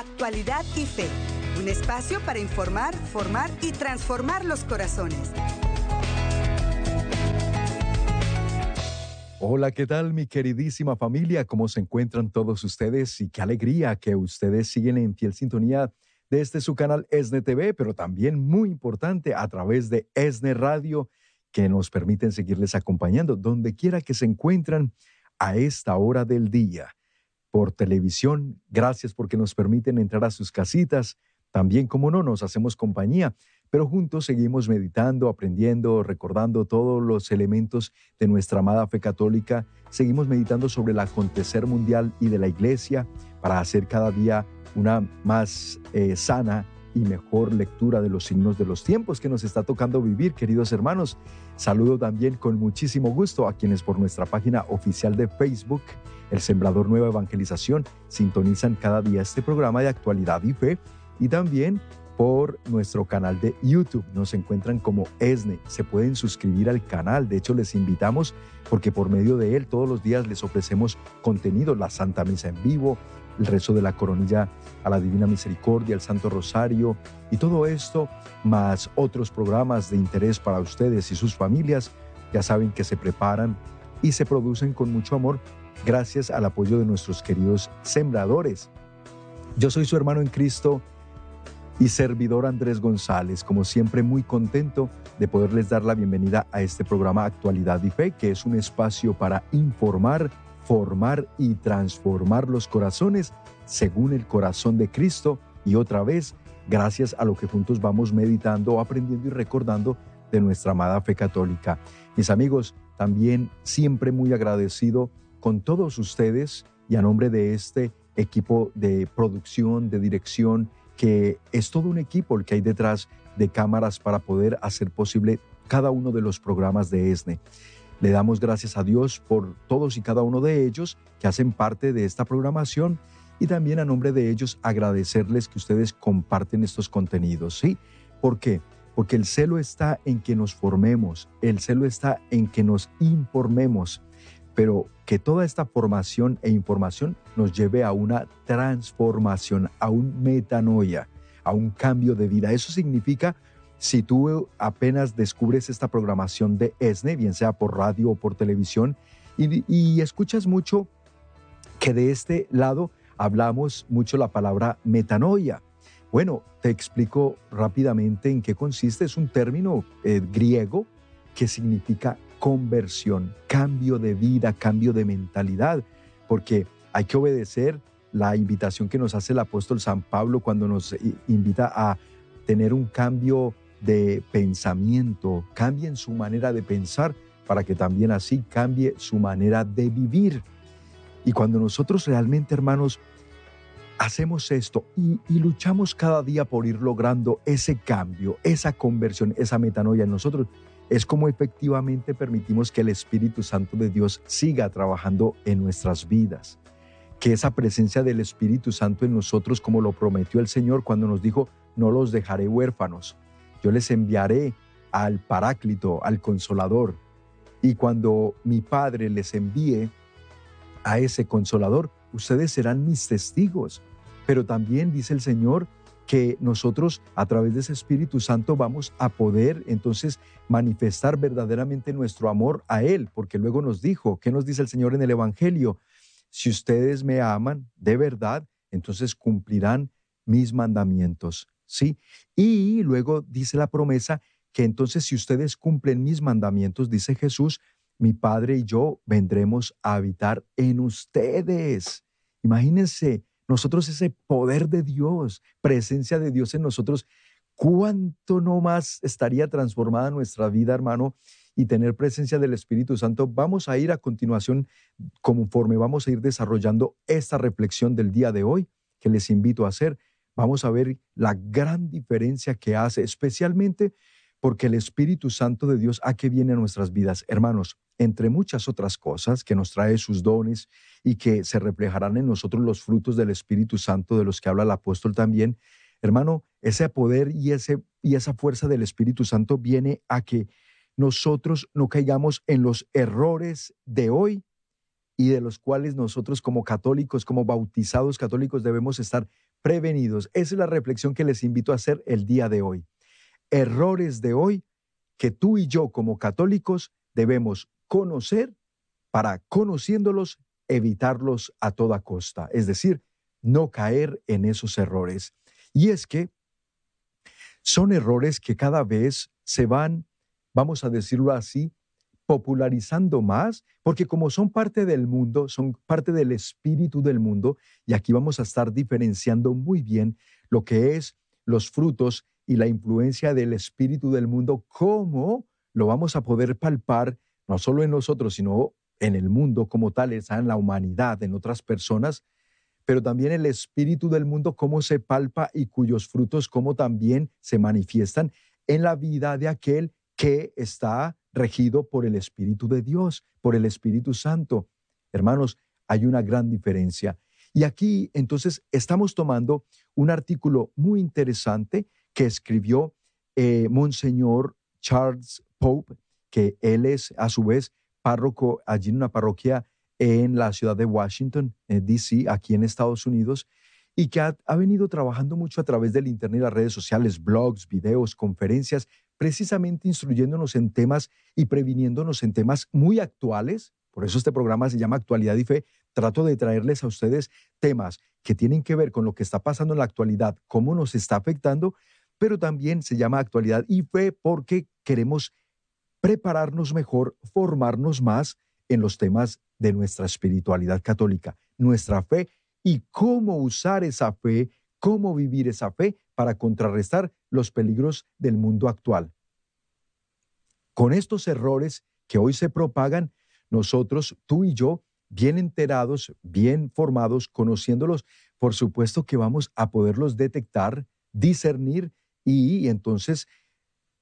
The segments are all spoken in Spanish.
Actualidad y Fe, un espacio para informar, formar y transformar los corazones. Hola, ¿qué tal mi queridísima familia? ¿Cómo se encuentran todos ustedes? Y qué alegría que ustedes siguen en fiel sintonía de este su canal ESNE TV, pero también muy importante a través de ESNE Radio, que nos permiten seguirles acompañando donde quiera que se encuentran a esta hora del día por televisión. Gracias porque nos permiten entrar a sus casitas. También, como no, nos hacemos compañía, pero juntos seguimos meditando, aprendiendo, recordando todos los elementos de nuestra amada fe católica. Seguimos meditando sobre el acontecer mundial y de la iglesia para hacer cada día una más eh, sana y mejor lectura de los signos de los tiempos que nos está tocando vivir, queridos hermanos. Saludo también con muchísimo gusto a quienes por nuestra página oficial de Facebook el Sembrador Nueva Evangelización sintonizan cada día este programa de actualidad y fe y también por nuestro canal de YouTube. Nos encuentran como ESNE. Se pueden suscribir al canal. De hecho, les invitamos porque por medio de él todos los días les ofrecemos contenido, la Santa Misa en vivo, el rezo de la coronilla a la Divina Misericordia, el Santo Rosario y todo esto, más otros programas de interés para ustedes y sus familias, ya saben que se preparan y se producen con mucho amor gracias al apoyo de nuestros queridos sembradores. Yo soy su hermano en Cristo y servidor Andrés González, como siempre muy contento de poderles dar la bienvenida a este programa Actualidad y Fe, que es un espacio para informar, formar y transformar los corazones según el corazón de Cristo y otra vez gracias a lo que juntos vamos meditando, aprendiendo y recordando de nuestra amada fe católica. Mis amigos, también siempre muy agradecido con todos ustedes y a nombre de este equipo de producción, de dirección, que es todo un equipo el que hay detrás de cámaras para poder hacer posible cada uno de los programas de ESNE. Le damos gracias a Dios por todos y cada uno de ellos que hacen parte de esta programación y también a nombre de ellos agradecerles que ustedes comparten estos contenidos. ¿Sí? ¿Por qué? Porque el celo está en que nos formemos, el celo está en que nos informemos, pero que toda esta formación e información nos lleve a una transformación, a un metanoia, a un cambio de vida. Eso significa, si tú apenas descubres esta programación de ESNE, bien sea por radio o por televisión, y, escuchas mucho que de este lado hablamos mucho la palabra metanoia. Bueno, te explico rápidamente en qué consiste. Es un término eh, griego que significa conversión, cambio de vida, cambio de mentalidad, porque hay que obedecer la invitación que nos hace el apóstol San Pablo cuando nos invita a tener un cambio de pensamiento, cambien su manera de pensar para que también así cambie su manera de vivir. Y cuando nosotros realmente, hermanos, hacemos esto y, luchamos cada día por ir logrando ese cambio, esa conversión, esa metanoia en nosotros, es como efectivamente permitimos que el Espíritu Santo de Dios siga trabajando en nuestras vidas. Que esa presencia del Espíritu Santo en nosotros, como lo prometió el Señor cuando nos dijo, no los dejaré huérfanos, yo les enviaré al Paráclito, al Consolador. Y cuando mi Padre les envíe a ese Consolador, ustedes serán mis testigos. Pero también dice el Señor que nosotros a través de ese Espíritu Santo vamos a poder entonces manifestar verdaderamente nuestro amor a Él, porque luego nos dijo, ¿qué nos dice el Señor en el Evangelio? Si ustedes me aman de verdad, entonces cumplirán mis mandamientos, ¿sí? Y luego dice la promesa que entonces si ustedes cumplen mis mandamientos, dice Jesús, mi Padre y yo vendremos a habitar en ustedes. Imagínense nosotros ese poder de Dios, presencia de Dios en nosotros, ¿cuánto no más estaría transformada nuestra vida, hermano? Y tener presencia del Espíritu Santo. Vamos a ir a continuación, conforme vamos a ir desarrollando esta reflexión del día de hoy, que les invito a hacer. Vamos a ver la gran diferencia que hace, especialmente porque el Espíritu Santo de Dios a qué viene a nuestras vidas. Hermanos, entre muchas otras cosas, que nos trae sus dones y que se reflejarán en nosotros los frutos del Espíritu Santo de los que habla el apóstol también, hermano, ese poder y, ese, y esa fuerza del Espíritu Santo viene a que nosotros no caigamos en los errores de hoy y de los cuales nosotros como católicos, como bautizados católicos, debemos estar prevenidos. Esa es la reflexión que les invito a hacer el día de hoy. Errores de hoy que tú y yo como católicos debemos conocer para conociéndolos evitarlos a toda costa, es decir, no caer en esos errores. Y es que son errores que cada vez se van, vamos a decirlo así, popularizando más, porque como son parte del mundo, son parte del espíritu del mundo, y aquí vamos a estar diferenciando muy bien lo que es los frutos y la influencia del espíritu del mundo, cómo lo vamos a poder palpar, no solo en nosotros, sino en el mundo como tal, en la humanidad, en otras personas, pero también el espíritu del mundo, cómo se palpa y cuyos frutos, cómo también se manifiestan en la vida de aquel que está regido por el Espíritu de Dios, por el Espíritu Santo. Hermanos, hay una gran diferencia. Y aquí entonces estamos tomando un artículo muy interesante que escribió eh, Monseñor Charles Pope, que él es a su vez párroco allí en una parroquia en la ciudad de Washington, eh, D.C., aquí en Estados Unidos, y que ha, venido trabajando mucho a través del Internet las redes sociales, blogs, videos, conferencias, precisamente instruyéndonos en temas y previniéndonos en temas muy actuales. Por eso este programa se llama Actualidad y Fe. Trato de traerles a ustedes temas que tienen que ver con lo que está pasando en la actualidad, cómo nos está afectando, pero también se llama Actualidad y Fe porque queremos prepararnos mejor, formarnos más en los temas de nuestra espiritualidad católica, nuestra fe y cómo usar esa fe, cómo vivir esa fe para contrarrestar los peligros del mundo actual. Con estos errores que hoy se propagan, nosotros, tú y yo, bien enterados, bien formados, conociéndolos, por supuesto que vamos a poderlos detectar, discernir y, entonces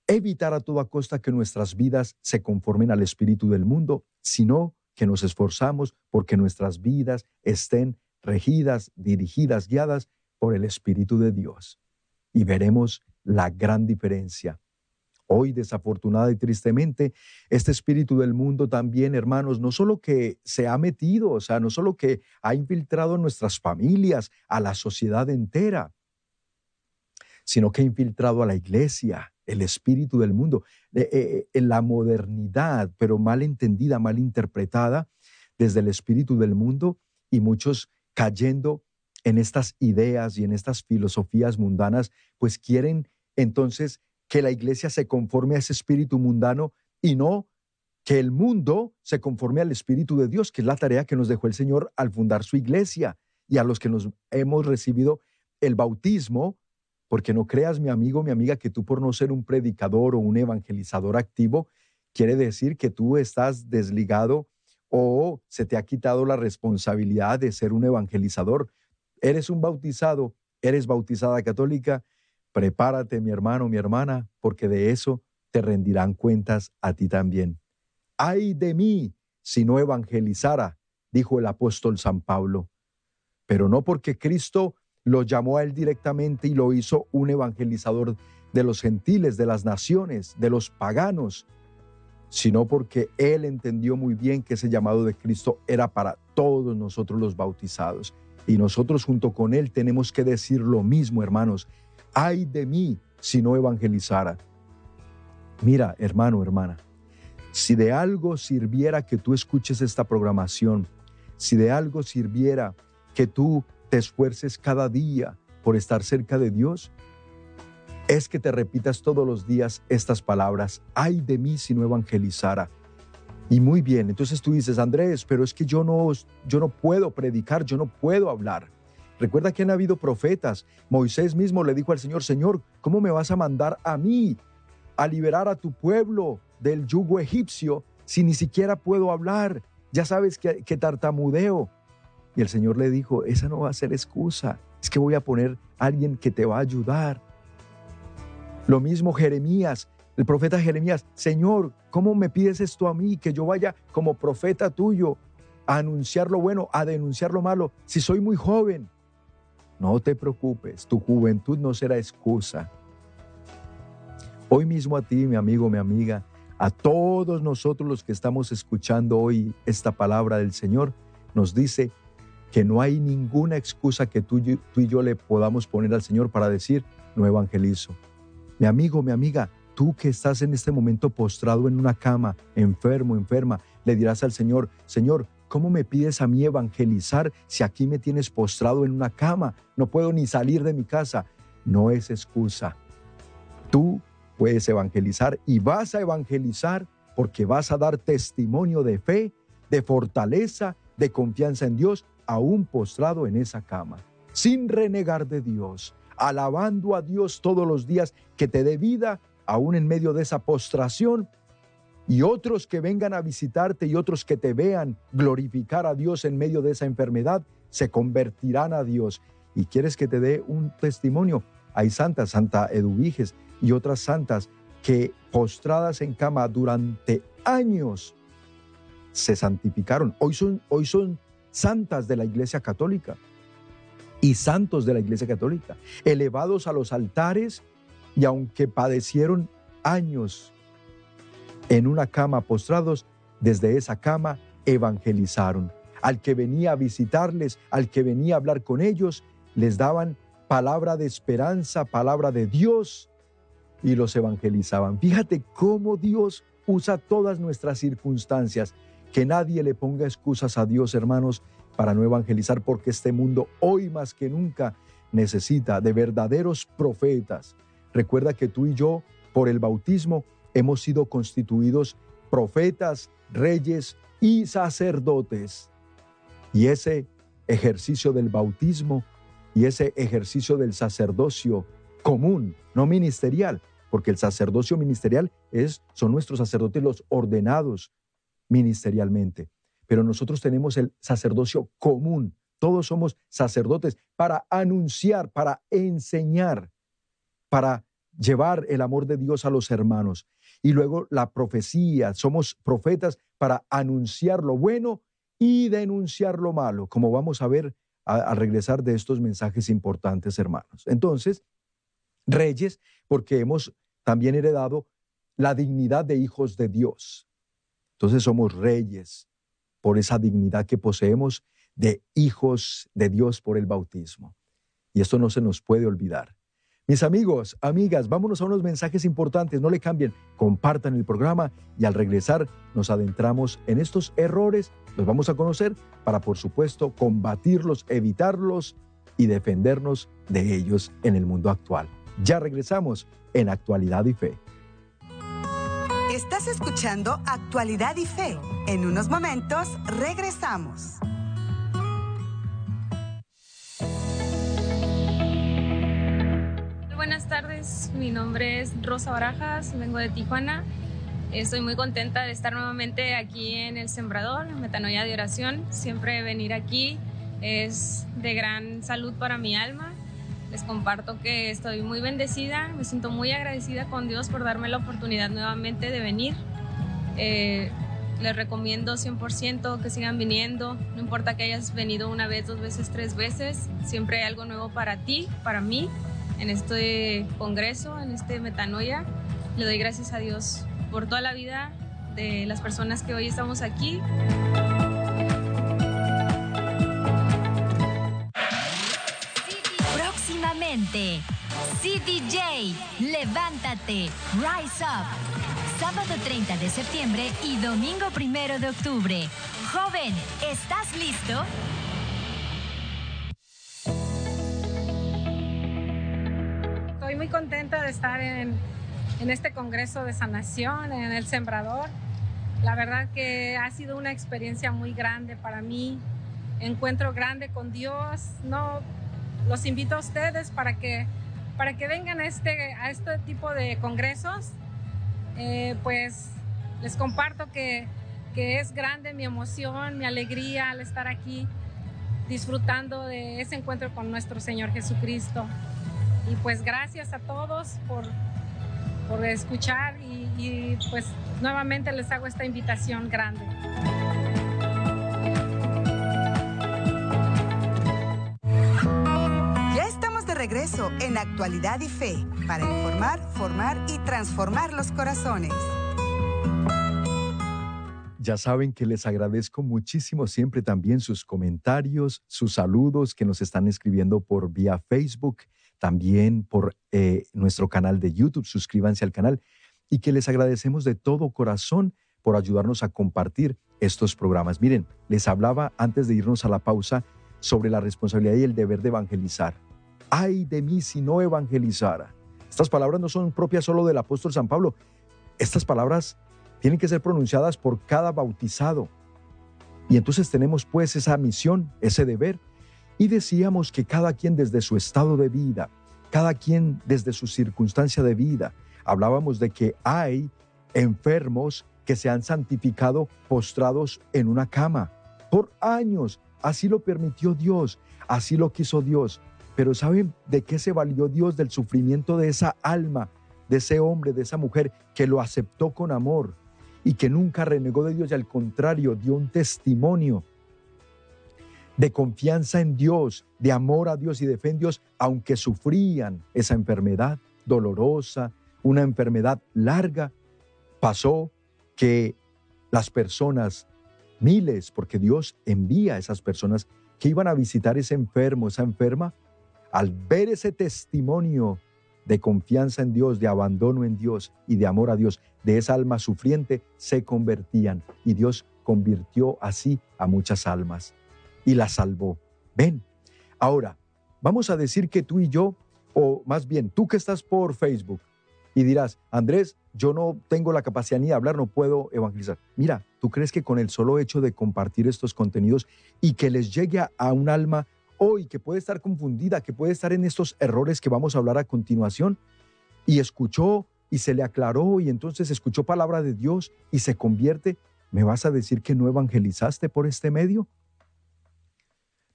evitar a toda costa que nuestras vidas se conformen al espíritu del mundo, sino que nos esforzamos porque nuestras vidas estén regidas, dirigidas, guiadas por el Espíritu de Dios. Y veremos la gran diferencia. Hoy, desafortunada y tristemente, este espíritu del mundo también, hermanos, no solo que se ha metido, o sea, no solo que ha infiltrado nuestras familias, a la sociedad entera, sino que ha infiltrado a la iglesia, el espíritu del mundo, eh, eh, en la modernidad, pero mal entendida, mal interpretada desde el espíritu del mundo y muchos cayendo en estas ideas y en estas filosofías mundanas, pues quieren entonces que la iglesia se conforme a ese espíritu mundano y no que el mundo se conforme al espíritu de Dios, que es la tarea que nos dejó el Señor al fundar su iglesia y a los que nos hemos recibido el bautismo porque no creas, mi amigo, mi amiga, que tú por no ser un predicador o un evangelizador activo, quiere decir que tú estás desligado o se te ha quitado la responsabilidad de ser un evangelizador. Eres un bautizado, eres bautizada católica, prepárate, mi hermano, mi hermana, porque de eso te rendirán cuentas a ti también. Ay de mí si no evangelizara, dijo el apóstol San Pablo, pero no porque Cristo lo llamó a él directamente y lo hizo un evangelizador de los gentiles, de las naciones, de los paganos, sino porque él entendió muy bien que ese llamado de Cristo era para todos nosotros los bautizados. Y nosotros junto con él tenemos que decir lo mismo, hermanos. Ay de mí si no evangelizara. Mira, hermano, hermana, si de algo sirviera que tú escuches esta programación, si de algo sirviera que tú te esfuerces cada día por estar cerca de Dios, es que te repitas todos los días estas palabras, ay de mí si no evangelizara. Y muy bien, entonces tú dices, Andrés, pero es que yo no, yo no puedo predicar, yo no puedo hablar. Recuerda que han habido profetas. Moisés mismo le dijo al Señor, Señor, ¿cómo me vas a mandar a mí a liberar a tu pueblo del yugo egipcio si ni siquiera puedo hablar? Ya sabes que, que tartamudeo. Y el Señor le dijo, esa no va a ser excusa, es que voy a poner a alguien que te va a ayudar. Lo mismo Jeremías, el profeta Jeremías, Señor, ¿cómo me pides esto a mí? Que yo vaya como profeta tuyo a anunciar lo bueno, a denunciar lo malo, si soy muy joven. No te preocupes, tu juventud no será excusa. Hoy mismo a ti, mi amigo, mi amiga, a todos nosotros los que estamos escuchando hoy esta palabra del Señor, nos dice, que no hay ninguna excusa que tú, tú y yo le podamos poner al Señor para decir, no evangelizo. Mi amigo, mi amiga, tú que estás en este momento postrado en una cama, enfermo, enferma, le dirás al Señor, Señor, ¿cómo me pides a mí evangelizar si aquí me tienes postrado en una cama? No puedo ni salir de mi casa. No es excusa. Tú puedes evangelizar y vas a evangelizar porque vas a dar testimonio de fe, de fortaleza, de confianza en Dios, aún postrado en esa cama, sin renegar de Dios, alabando a Dios todos los días que te dé vida, aún en medio de esa postración, y otros que vengan a visitarte y otros que te vean glorificar a Dios en medio de esa enfermedad, se convertirán a Dios. Y quieres que te dé un testimonio. Hay santas, Santa Eduviges y otras santas que postradas en cama durante años se santificaron. Hoy son, hoy son santas de la Iglesia Católica y santos de la Iglesia Católica, elevados a los altares y aunque padecieron años en una cama postrados, desde esa cama evangelizaron. Al que venía a visitarles, al que venía a hablar con ellos, les daban palabra de esperanza, palabra de Dios, y los evangelizaban. Fíjate cómo Dios usa todas nuestras circunstancias. Que nadie le ponga excusas a Dios, hermanos, para no evangelizar, porque este mundo hoy más que nunca necesita de verdaderos profetas. Recuerda que tú y yo, por el bautismo, hemos sido constituidos profetas, reyes y sacerdotes. Y ese ejercicio del bautismo y ese ejercicio del sacerdocio común, no ministerial, porque el sacerdocio ministerial es, son nuestros sacerdotes los ordenados ministerialmente. Pero nosotros tenemos el sacerdocio común. Todos somos sacerdotes para anunciar, para enseñar, para llevar el amor de Dios a los hermanos. Y luego la profecía, somos profetas para anunciar lo bueno y denunciar lo malo, como vamos a ver al regresar de estos mensajes importantes, hermanos. Entonces, reyes porque hemos también heredado la dignidad de hijos de Dios. Entonces somos reyes por esa dignidad que poseemos de hijos de Dios por el bautismo. Y esto no se nos puede olvidar. Mis amigos, amigas, vámonos a unos mensajes importantes, no le cambien, compartan el programa y al regresar nos adentramos en estos errores, los vamos a conocer para, por supuesto, combatirlos, evitarlos y defendernos de ellos en el mundo actual. Ya regresamos en Actualidad y Fe. Estás escuchando Actualidad y Fe. En unos momentos regresamos. Tardes, mi nombre es Rosa Barajas, vengo de Tijuana. Estoy muy contenta de estar nuevamente aquí en El Sembrador, en Metanoia de Oración. Siempre venir aquí es de gran salud para mi alma les comparto que estoy muy bendecida, me siento muy agradecida con Dios por darme la oportunidad nuevamente de venir. Eh, les recomiendo 100% que sigan viniendo, no importa que hayas venido una vez, dos veces, tres veces, siempre hay algo nuevo para ti, para mí, en este congreso, en este metanoia. Le doy gracias a Dios por toda la vida de las personas que hoy estamos aquí. CDJ, levántate, rise up. Sábado 30 de septiembre y domingo 1 de octubre. Joven, ¿estás listo? De estar en, en este Congreso de Sanación, en El Sembrador. La verdad que ha sido una experiencia muy grande para mí. Encuentro grande con Dios. No los invito a ustedes para que, para que vengan a este, a este tipo de congresos. Eh, pues les comparto que, que es grande mi emoción, mi alegría al estar aquí disfrutando de ese encuentro con nuestro Señor Jesucristo. Y pues gracias a todos por, por escuchar y, y pues nuevamente les hago esta invitación grande. regreso en Actualidad y Fe para informar, formar y transformar los corazones. Ya saben que les agradezco muchísimo siempre también sus comentarios, sus saludos que nos están escribiendo por vía Facebook, también por eh, nuestro canal de YouTube. Suscríbanse al canal y que les agradecemos de todo corazón por ayudarnos a compartir estos programas. Miren, les hablaba antes de irnos a la pausa sobre la responsabilidad y el deber de evangelizar. Ay de mí si no evangelizara. Estas palabras no son propias solo del apóstol San Pablo. Estas palabras tienen que ser pronunciadas por cada bautizado. Y entonces tenemos pues esa misión, ese deber. Y decíamos que cada quien desde su estado de vida, cada quien desde su circunstancia de vida, hablábamos de que hay enfermos que se han santificado postrados en una cama por años. Así lo permitió Dios, así lo quiso Dios. Pero ¿saben de qué se valió Dios del sufrimiento de esa alma, de ese hombre, de esa mujer que lo aceptó con amor? y que nunca renegó de Dios y al contrario dio un testimonio de confianza en Dios, de amor a Dios y de fe en Dios, aunque sufrían esa enfermedad dolorosa, una enfermedad larga, pasó que las personas, miles, porque Dios envía a esas personas que iban a visitar ese enfermo, esa enferma, al ver ese testimonio de confianza en Dios, de abandono en Dios y de amor a Dios, de esa alma sufriente, se convertían. Y Dios convirtió así a muchas almas y las salvó. Ven, ahora, vamos a decir que tú y yo, o más bien tú que estás por Facebook, y dirás, Andrés, yo no tengo la capacidad ni de hablar, no puedo evangelizar. Mira, ¿tú crees que con el solo hecho de compartir estos contenidos y que les llegue a un alma hoy que puede estar confundida, que puede estar en estos errores que vamos a hablar a continuación, y escuchó y se le aclaró y entonces escuchó palabra de Dios y se convierte, ¿me vas a decir que no evangelizaste por este medio?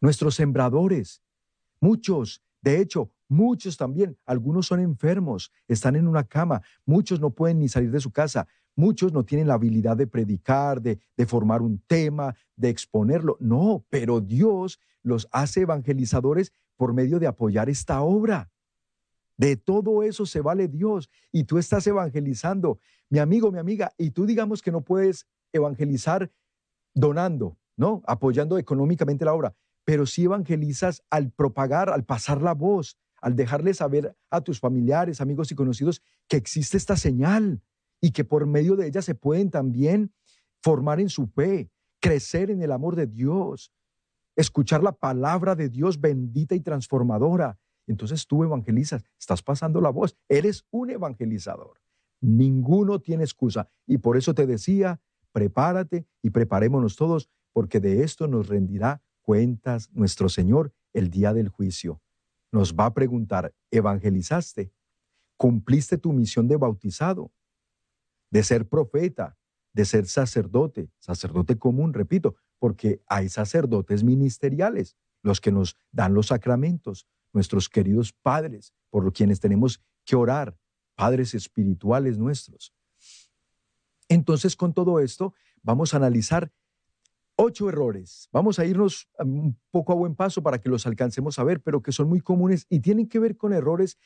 Nuestros sembradores, muchos, de hecho, muchos también, algunos son enfermos, están en una cama, muchos no pueden ni salir de su casa, Muchos no tienen la habilidad de predicar, de, formar un tema, de exponerlo. No, pero Dios los hace evangelizadores por medio de apoyar esta obra. De todo eso se vale Dios y tú estás evangelizando, mi amigo, mi amiga, y tú digamos que no puedes evangelizar donando, ¿no? Apoyando económicamente la obra, pero sí evangelizas al propagar, al pasar la voz, al dejarle saber a tus familiares, amigos y conocidos que existe esta señal y que por medio de ella se pueden también formar en su fe, crecer en el amor de Dios, escuchar la palabra de Dios bendita y transformadora. Entonces tú evangelizas, estás pasando la voz, eres un evangelizador. Ninguno tiene excusa. Y por eso te decía, prepárate y preparémonos todos, porque de esto nos rendirá cuentas nuestro Señor el día del juicio. Nos va a preguntar, ¿evangelizaste? ¿Cumpliste tu misión de bautizado? ¿De ser profeta? ¿De ser sacerdote? Sacerdote común, repito, porque hay sacerdotes ministeriales, los que nos dan los sacramentos, nuestros queridos padres, por quienes tenemos que orar, padres espirituales nuestros. Entonces, con todo esto, vamos a analizar ocho errores. Vamos a irnos un poco a buen paso para que los alcancemos a ver, pero que son muy comunes y tienen que ver con errores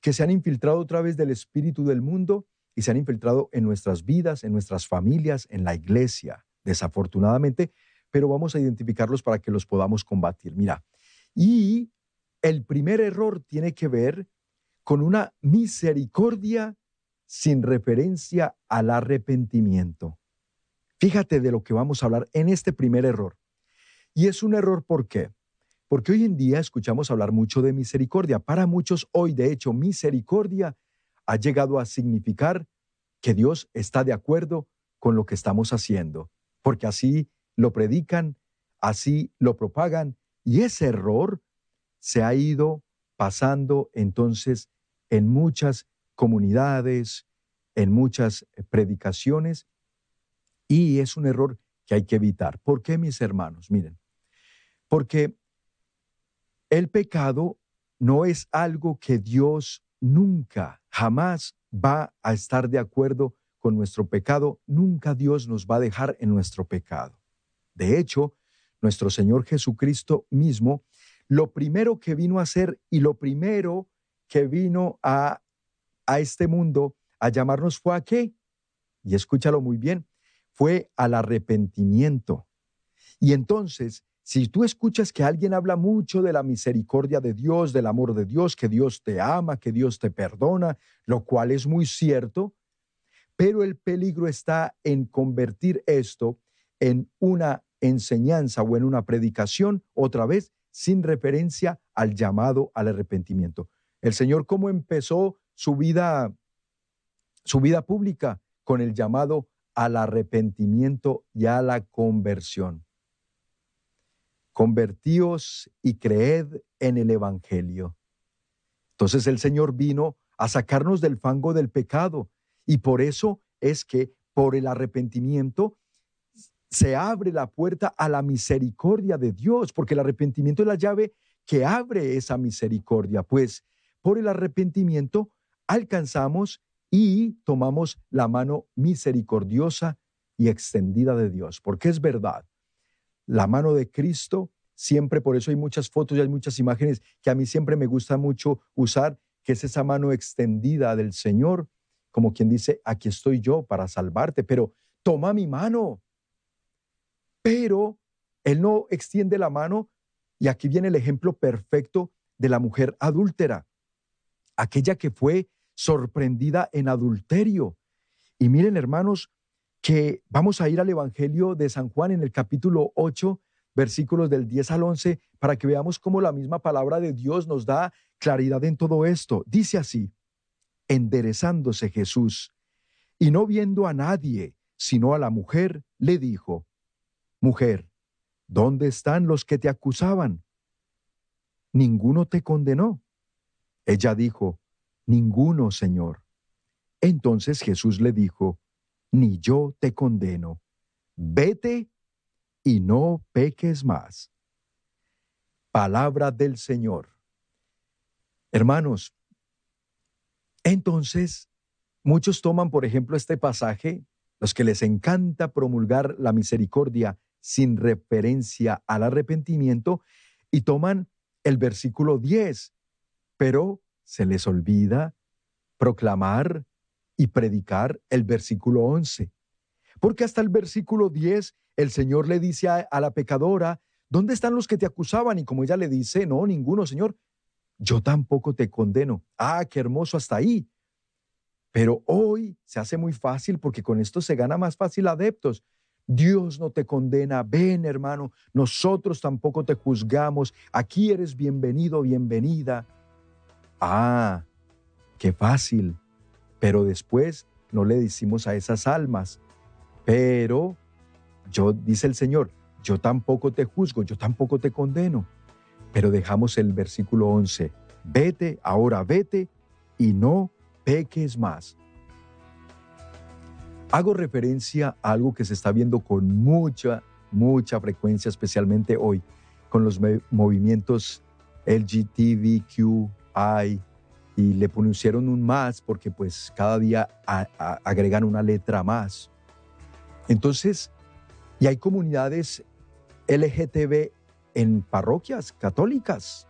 que se han infiltrado otra vez del espíritu del mundo y se han infiltrado en nuestras vidas, en nuestras familias, en la iglesia. Desafortunadamente, pero vamos a identificarlos para que los podamos combatir. Mira, y el primer error tiene que ver con una misericordia sin referencia al arrepentimiento. Fíjate de lo que vamos a hablar en este primer error. Y es un error ¿por qué? Porque hoy en día escuchamos hablar mucho de misericordia. Para muchos hoy, de hecho, misericordia ha llegado a significar que Dios está de acuerdo con lo que estamos haciendo, porque así lo predican, así lo propagan y ese error se ha ido pasando entonces en muchas comunidades, en muchas predicaciones y es un error que hay que evitar. ¿Por qué, mis hermanos? Miren, porque el pecado no es algo que Dios nunca, jamás va a estar de acuerdo con nuestro pecado, nunca Dios nos va a dejar en nuestro pecado. De hecho, nuestro Señor Jesucristo mismo, lo primero que vino a hacer y lo primero que vino a, a este mundo a llamarnos fue a qué? Y escúchalo muy bien, fue al arrepentimiento. Y entonces, si tú escuchas que alguien habla mucho de la misericordia de Dios, del amor de Dios, que Dios te ama, que Dios te perdona, lo cual es muy cierto, pero el peligro está en convertir esto en una enseñanza o en una predicación, otra vez, sin referencia al llamado al arrepentimiento. El Señor cómo empezó su vida su vida pública con el llamado al arrepentimiento y a la conversión. Convertíos y creed en el Evangelio. Entonces el Señor vino a sacarnos del fango del pecado y por eso es que por el arrepentimiento se abre la puerta a la misericordia de Dios, porque el arrepentimiento es la llave que abre esa misericordia, pues por el arrepentimiento alcanzamos y tomamos la mano misericordiosa y extendida de Dios, porque es verdad, la mano de Cristo, siempre por eso hay muchas fotos y hay muchas imágenes que a mí siempre me gusta mucho usar, que es esa mano extendida del Señor, como quien dice, aquí estoy yo para salvarte, pero toma mi mano. Pero Él no extiende la mano y aquí viene el ejemplo perfecto de la mujer adúltera, aquella que fue sorprendida en adulterio. Y miren, hermanos, que vamos a ir al Evangelio de San Juan en el capítulo 8, versículos del 10 al 11, para que veamos cómo la misma palabra de Dios nos da claridad en todo esto. Dice así, enderezándose Jesús, y no viendo a nadie, sino a la mujer, le dijo, Mujer, ¿dónde están los que te acusaban? Ninguno te condenó. Ella dijo, Ninguno, Señor. Entonces Jesús le dijo, Ni yo te condeno. Vete y no peques más. Palabra del Señor. Hermanos, entonces, muchos toman, por ejemplo, este pasaje, los que les encanta promulgar la misericordia sin referencia al arrepentimiento, y toman el versículo 10, pero se les olvida proclamar y predicar el versículo 11. Porque hasta el versículo 10 el Señor le dice a, la pecadora, ¿dónde están los que te acusaban? Y como ella le dice, no, ninguno, Señor, yo tampoco te condeno. Ah, qué hermoso hasta ahí. Pero hoy se hace muy fácil porque con esto se gana más fácil adeptos. Dios no te condena, ven hermano, nosotros tampoco te juzgamos, aquí eres bienvenido, bienvenida. Ah, qué fácil. Pero después no le decimos a esas almas, pero yo, dice el Señor, yo tampoco te juzgo, yo tampoco te condeno. Pero dejamos el versículo 11, vete, ahora vete y no peques más. Hago referencia a algo que se está viendo con mucha, mucha frecuencia, especialmente hoy, con los movimientos LGTBQ, hay y le pusieron un más porque pues cada día agregan una letra más. Entonces, y hay comunidades LGTB en parroquias católicas.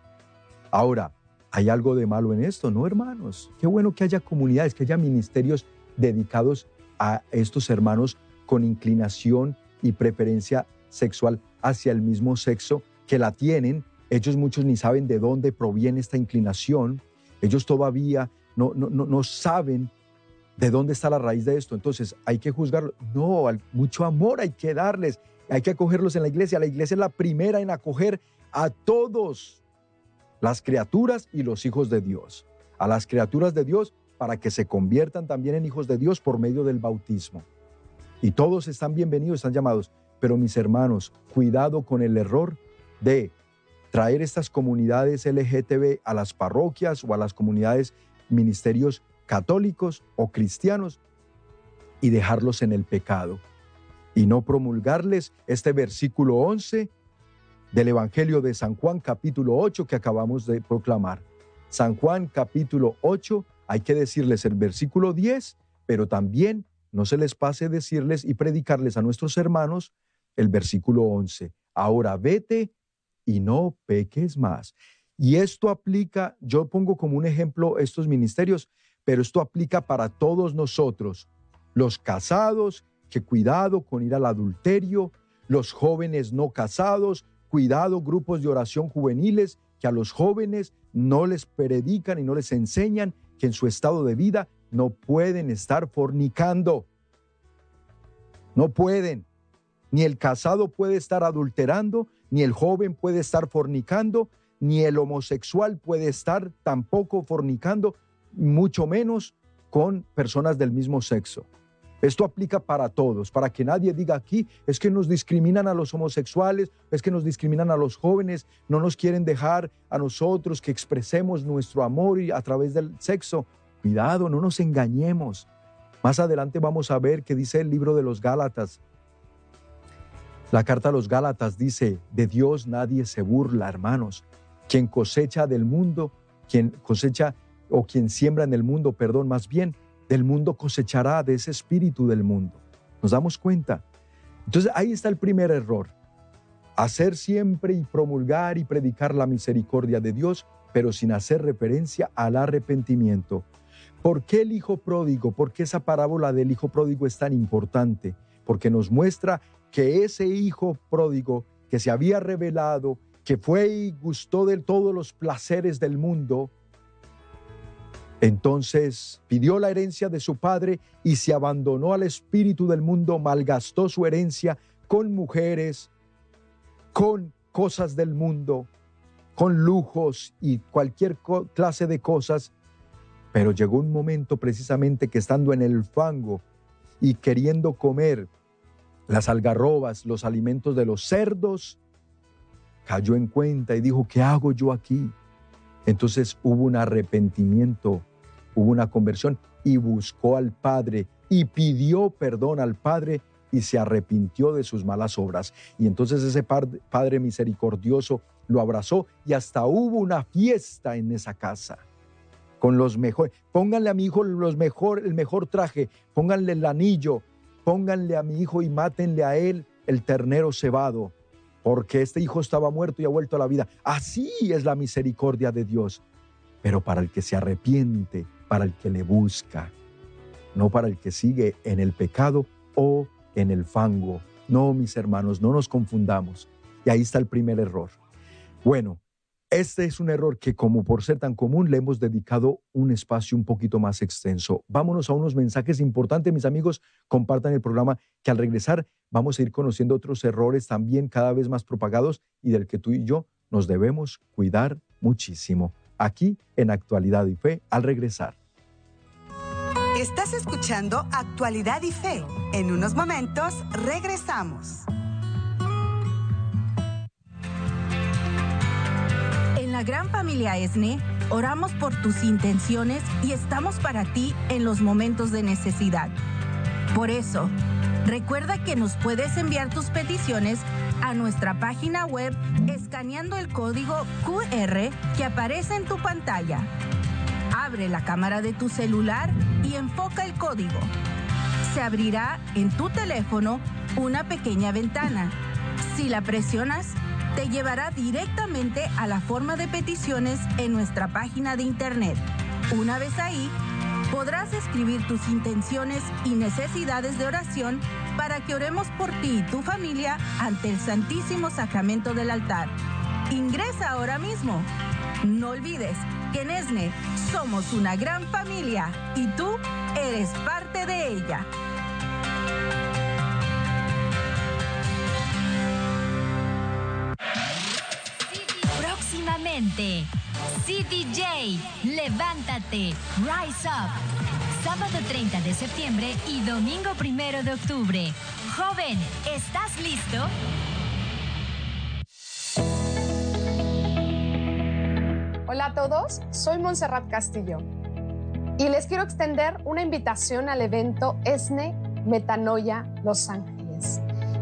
Ahora, ¿hay algo de malo en esto? No, hermanos. Qué bueno que haya comunidades, que haya ministerios dedicados a estos hermanos con inclinación y preferencia sexual hacia el mismo sexo que la tienen ellos muchos ni saben de dónde proviene esta inclinación. Ellos todavía no, no, no, saben de dónde está la raíz de esto. Entonces, hay que juzgarlo. No, mucho amor hay que darles. Hay que acogerlos en la iglesia. La iglesia es la primera en acoger a todos, las criaturas y los hijos de Dios. A las criaturas de Dios para que se conviertan también en hijos de Dios por medio del bautismo. Y todos están bienvenidos, están llamados. Pero mis hermanos, cuidado con el error de traer estas comunidades LGTB a las parroquias o a las comunidades ministerios católicos o cristianos y dejarlos en el pecado y no promulgarles este versículo 11 del Evangelio de San Juan capítulo 8 que acabamos de proclamar. San Juan capítulo 8, hay que decirles el versículo 10, pero también no se les pase decirles y predicarles a nuestros hermanos el versículo 11. Ahora vete y no peques más. Y esto aplica, yo pongo como un ejemplo estos ministerios, pero esto aplica para todos nosotros, los casados que cuidado con ir al adulterio, los jóvenes no casados, cuidado grupos de oración juveniles que a los jóvenes no les predican y no les enseñan que en su estado de vida no pueden estar fornicando. No pueden. Ni el casado puede estar adulterando, ni el joven puede estar fornicando, ni el homosexual puede estar tampoco fornicando, mucho menos con personas del mismo sexo. Esto aplica para todos, para que nadie diga aquí, es que nos discriminan a los homosexuales, es que nos discriminan a los jóvenes, no nos quieren dejar a nosotros que expresemos nuestro amor a través del sexo. Cuidado, no nos engañemos. Más adelante vamos a ver qué dice el libro de los Gálatas. La carta a los Gálatas dice, de Dios nadie se burla, hermanos. Quien cosecha del mundo, quien cosecha o quien siembra en el mundo, perdón, más bien, del mundo cosechará de ese espíritu del mundo. ¿Nos damos cuenta? Entonces ahí está el primer error. Hacer siempre y promulgar y predicar la misericordia de Dios, pero sin hacer referencia al arrepentimiento. ¿Por qué el hijo pródigo? ¿Por qué esa parábola del hijo pródigo es tan importante? Porque nos muestra que ese hijo pródigo que se había revelado, que fue y gustó de todos los placeres del mundo, entonces pidió la herencia de su padre y se abandonó al espíritu del mundo, malgastó su herencia con mujeres, con cosas del mundo, con lujos y cualquier clase de cosas. Pero llegó un momento precisamente que estando en el fango y queriendo comer las algarrobas, los alimentos de los cerdos, cayó en cuenta y dijo, ¿qué hago yo aquí? Entonces hubo un arrepentimiento hubo una conversión y buscó al Padre y pidió perdón al Padre y se arrepintió de sus malas obras. Y entonces ese Padre misericordioso lo abrazó y hasta hubo una fiesta en esa casa con los mejores. Pónganle a mi hijo los mejor, el mejor traje, pónganle el anillo, pónganle a mi hijo y mátenle a él el ternero cebado, porque este hijo estaba muerto y ha vuelto a la vida. Así es la misericordia de Dios. Pero para el que se arrepiente, para el que le busca, no para el que sigue en el pecado o en el fango. No, mis hermanos, no nos confundamos. Y ahí está el primer error. Bueno, este es un error que como por ser tan común le hemos dedicado un espacio un poquito más extenso. Vámonos a unos mensajes importantes, mis amigos. Compartan el programa que al regresar vamos a ir conociendo otros errores también cada vez más propagados y del que tú y yo nos debemos cuidar muchísimo. Aquí en Actualidad y Fe al regresar. Estás escuchando Actualidad y Fe. En unos momentos regresamos. La gran familia ESNE, oramos por tus intenciones y estamos para ti en los momentos de necesidad. Por eso, recuerda que nos puedes enviar tus peticiones a nuestra página web escaneando el código QR que aparece en tu pantalla Abre la cámara de tu celular y enfoca el código. Se abrirá en tu teléfono una pequeña ventana. Si la presionas, te llevará directamente a la forma de peticiones en nuestra página de internet. Una vez ahí, podrás escribir tus intenciones y necesidades de oración para que oremos por ti y tu familia ante el Santísimo Sacramento del altar. Ingresa ahora mismo. No olvides que en ESNE somos una gran familia y tú eres parte de ella. Próximamente, CDJ, levántate, rise up. Sábado 30 de septiembre y domingo 1 de octubre. Joven, ¿estás listo? Hola a todos, soy Montserrat Castillo y les quiero extender una invitación al evento ESNE Metanoia Los Ángeles.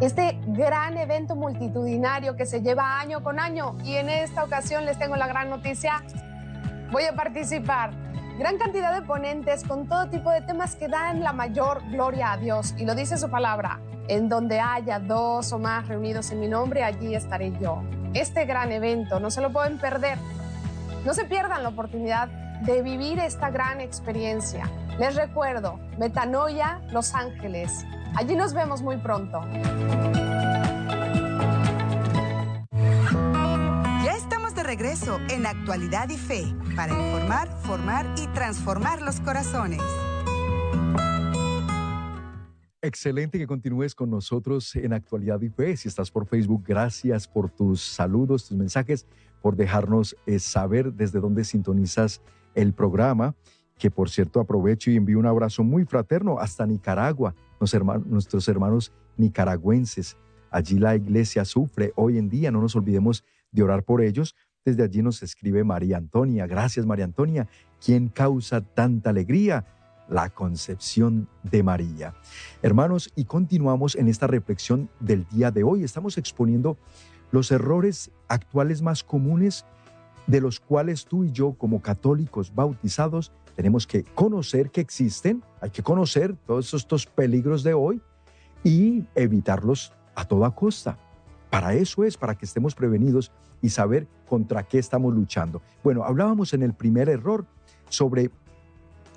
Este gran evento multitudinario que se lleva año con año y en esta ocasión les tengo la gran noticia, voy a participar. Gran cantidad de ponentes con todo tipo de temas que dan la mayor gloria a Dios y lo dice su palabra, en donde haya dos o más reunidos en mi nombre, allí estaré yo. Este gran evento no se lo pueden perder no se pierdan la oportunidad de vivir esta gran experiencia. Les recuerdo, Metanoia Los Ángeles, Allí nos vemos muy pronto. Ya estamos de regreso en Actualidad y Fe para informar, formar y transformar los corazones. Excelente que continúes con nosotros en Actualidad y Fe. Si estás por Facebook, gracias por tus saludos, tus mensajes, por dejarnos eh, saber desde dónde sintonizas el programa, que por cierto aprovecho y envío un abrazo muy fraterno hasta Nicaragua, nuestros hermanos nicaragüenses. Allí la iglesia sufre hoy en día, no nos olvidemos de orar por ellos. Desde allí nos escribe María Antonia. Gracias María Antonia. ¿Quién causa tanta alegría? la concepción de María. Hermanos, y continuamos en esta reflexión del día de hoy. Estamos exponiendo los errores actuales más comunes de los cuales tú y yo como católicos bautizados tenemos que conocer que existen, hay que conocer todos estos peligros de hoy y evitarlos a toda costa. Para eso es, para que estemos prevenidos y saber contra qué estamos luchando. Bueno, hablábamos en el primer error sobre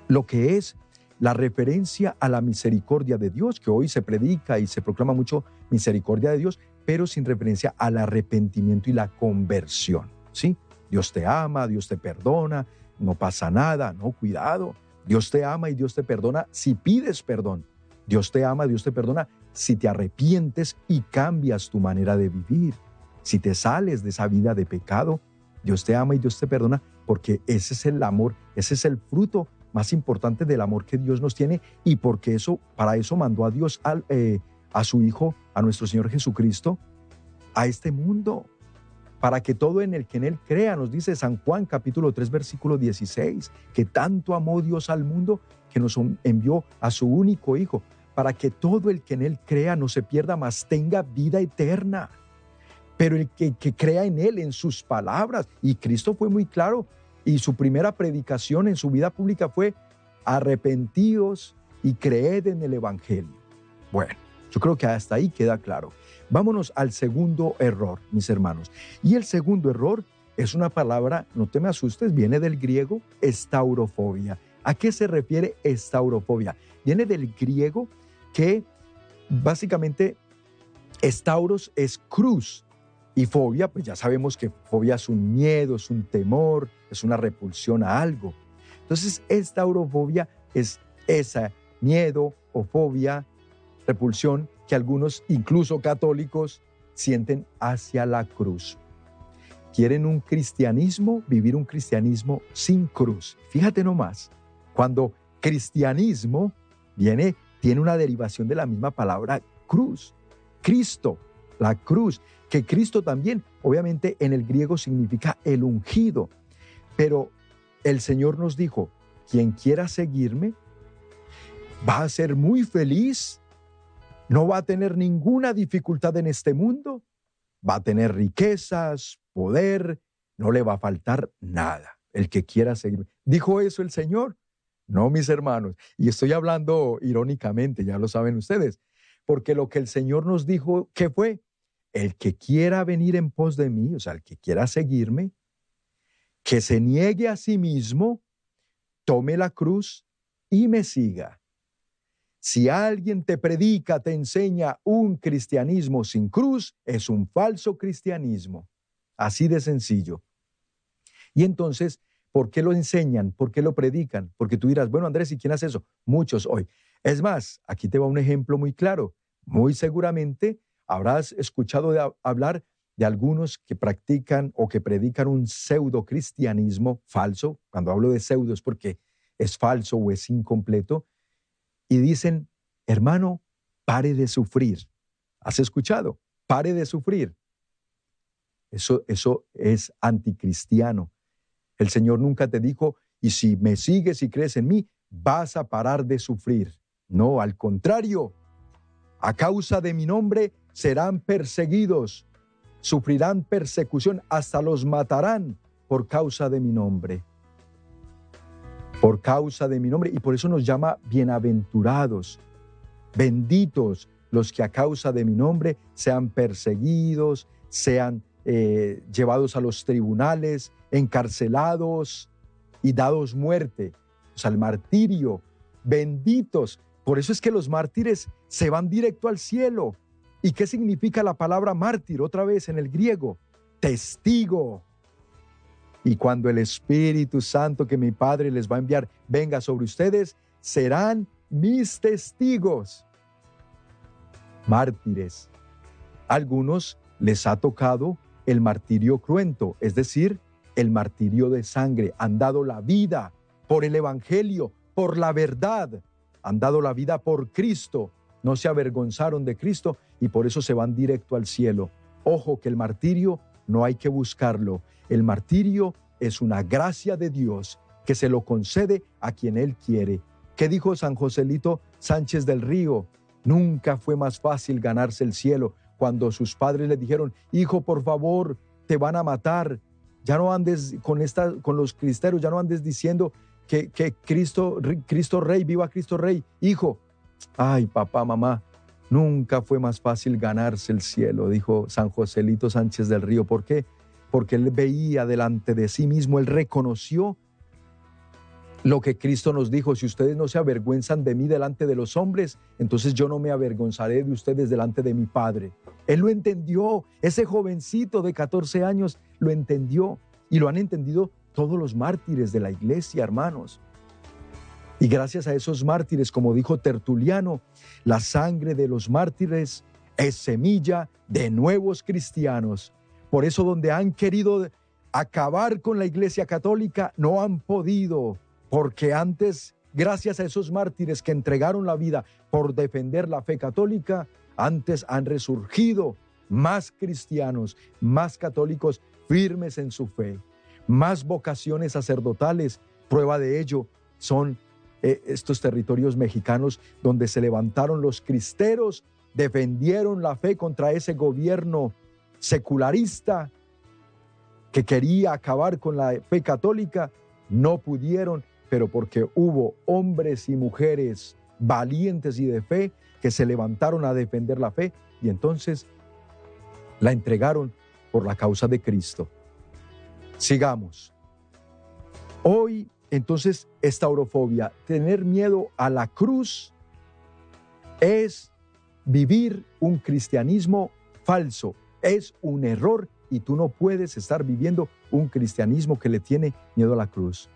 lo que es la referencia a la misericordia de Dios, que hoy se predica y se proclama mucho misericordia de Dios, pero sin referencia al arrepentimiento y la conversión. ¿sí? Dios te ama, Dios te perdona, no pasa nada, no, cuidado. Dios te ama y Dios te perdona si pides perdón. Dios te ama, Dios te perdona si te arrepientes y cambias tu manera de vivir. Si te sales de esa vida de pecado, Dios te ama y Dios te perdona porque ese es el amor, ese es el fruto más importante del amor que Dios nos tiene y porque eso, para eso mandó a Dios eh, a su Hijo, a nuestro Señor Jesucristo, a este mundo, para que todo en el que en Él crea, nos dice San Juan capítulo 3 versículo 16, que tanto amó Dios al mundo que nos envió a su único Hijo, para que todo el que en Él crea no se pierda, más tenga vida eterna. Pero el que, que crea en Él, en sus palabras, y Cristo fue muy claro, y su primera predicación en su vida pública fue arrepentíos y creed en el Evangelio. Bueno, yo creo que hasta ahí queda claro. Vámonos al segundo error, mis hermanos. Y el segundo error es una palabra, no te me asustes, viene del griego estaurofobia. ¿A qué se refiere estaurofobia? Viene del griego que básicamente estauros es cruz y fobia, pues ya sabemos que fobia es un miedo, es un temor, es una repulsión a algo. Entonces, esta aurofobia es esa miedo o fobia, repulsión que algunos, incluso católicos, sienten hacia la cruz. Quieren un cristianismo, vivir un cristianismo sin cruz. Fíjate nomás, cuando cristianismo viene, tiene una derivación de la misma palabra cruz. Cristo, la cruz, que Cristo también, obviamente en el griego significa el ungido. Pero el Señor nos dijo, quien quiera seguirme va a ser muy feliz, no va a tener ninguna dificultad en este mundo, va a tener riquezas, poder, no le va a faltar nada. El que quiera seguirme. Dijo eso el Señor. No, mis hermanos. Y estoy hablando irónicamente, ya lo saben ustedes, porque lo que el Señor nos dijo, ¿qué fue? El que quiera venir en pos de mí, o sea, el que quiera seguirme, que se niegue a sí mismo, tome la cruz y me siga. Si alguien te predica, te enseña un cristianismo sin cruz, es un falso cristianismo. Así de sencillo. Y entonces, ¿por qué lo enseñan? ¿Por qué lo predican? Porque tú dirás, bueno, Andrés, ¿y quién hace eso? Muchos hoy. Es más, aquí te va un ejemplo muy claro. Muy seguramente habrás escuchado hablar de algunos que practican o que predican un pseudo cristianismo falso, cuando hablo de pseudo es porque es falso o es incompleto, y dicen, hermano, pare de sufrir. ¿Has escuchado? Pare de sufrir. Eso, eso es anticristiano. El Señor nunca te dijo, y si me sigues y crees en mí, vas a parar de sufrir. No, al contrario, a causa de mi nombre serán perseguidos sufrirán persecución, hasta los matarán por causa de mi nombre. Por causa de mi nombre. Y por eso nos llama bienaventurados, benditos los que a causa de mi nombre sean perseguidos, sean eh, llevados a los tribunales, encarcelados y dados muerte, o sea, al martirio. Benditos Por eso es que los mártires se van directo al cielo. ¿Y qué significa la palabra mártir otra vez en el griego? Testigo. Y cuando el Espíritu Santo que mi Padre les va a enviar venga sobre ustedes, serán mis testigos. Mártires. algunos les ha tocado el martirio cruento, es decir, el martirio de sangre. Han dado la vida por el Evangelio, por la verdad. Han dado la vida por Cristo. No se avergonzaron de Cristo y por eso se van directo al cielo. Ojo que el martirio no hay que buscarlo. El martirio es una gracia de Dios que se lo concede a quien Él quiere. ¿Qué dijo San Joselito Sánchez del Río? Nunca fue más fácil ganarse el cielo cuando sus padres le dijeron, hijo, por favor, te van a matar. Ya no andes con, esta, con los cristeros, ya no andes diciendo que, que Cristo, Cristo Rey, viva Cristo Rey. Hijo, ay, papá, mamá, nunca fue más fácil ganarse el cielo, dijo San Joselito Sánchez del Río. ¿Por qué? Porque él veía delante de sí mismo, él reconoció lo que Cristo nos dijo, si ustedes no se avergüenzan de mí delante de los hombres, entonces yo no me avergonzaré de ustedes delante de mi Padre. Él lo entendió, ese jovencito de 14 años lo entendió y lo han entendido todos los mártires de la iglesia, hermanos. Y gracias a esos mártires, como dijo Tertuliano, la sangre de los mártires es semilla de nuevos cristianos. Por eso donde han querido acabar con la iglesia católica, no han podido porque antes, gracias a esos mártires que entregaron la vida por defender la fe católica, antes han resurgido más cristianos, más católicos firmes en su fe, más vocaciones sacerdotales. Prueba de ello son eh, estos territorios mexicanos donde se levantaron los cristeros, defendieron la fe contra ese gobierno secularista que quería acabar con la fe católica, no pudieron pero porque hubo hombres y mujeres valientes y de fe que se levantaron a defender la fe y entonces la entregaron por la causa de Cristo. Sigamos. Hoy, entonces, esta orofobia, tener miedo a la cruz, es vivir un cristianismo falso, es un error y tú no puedes estar viviendo un cristianismo que le tiene miedo a la cruz.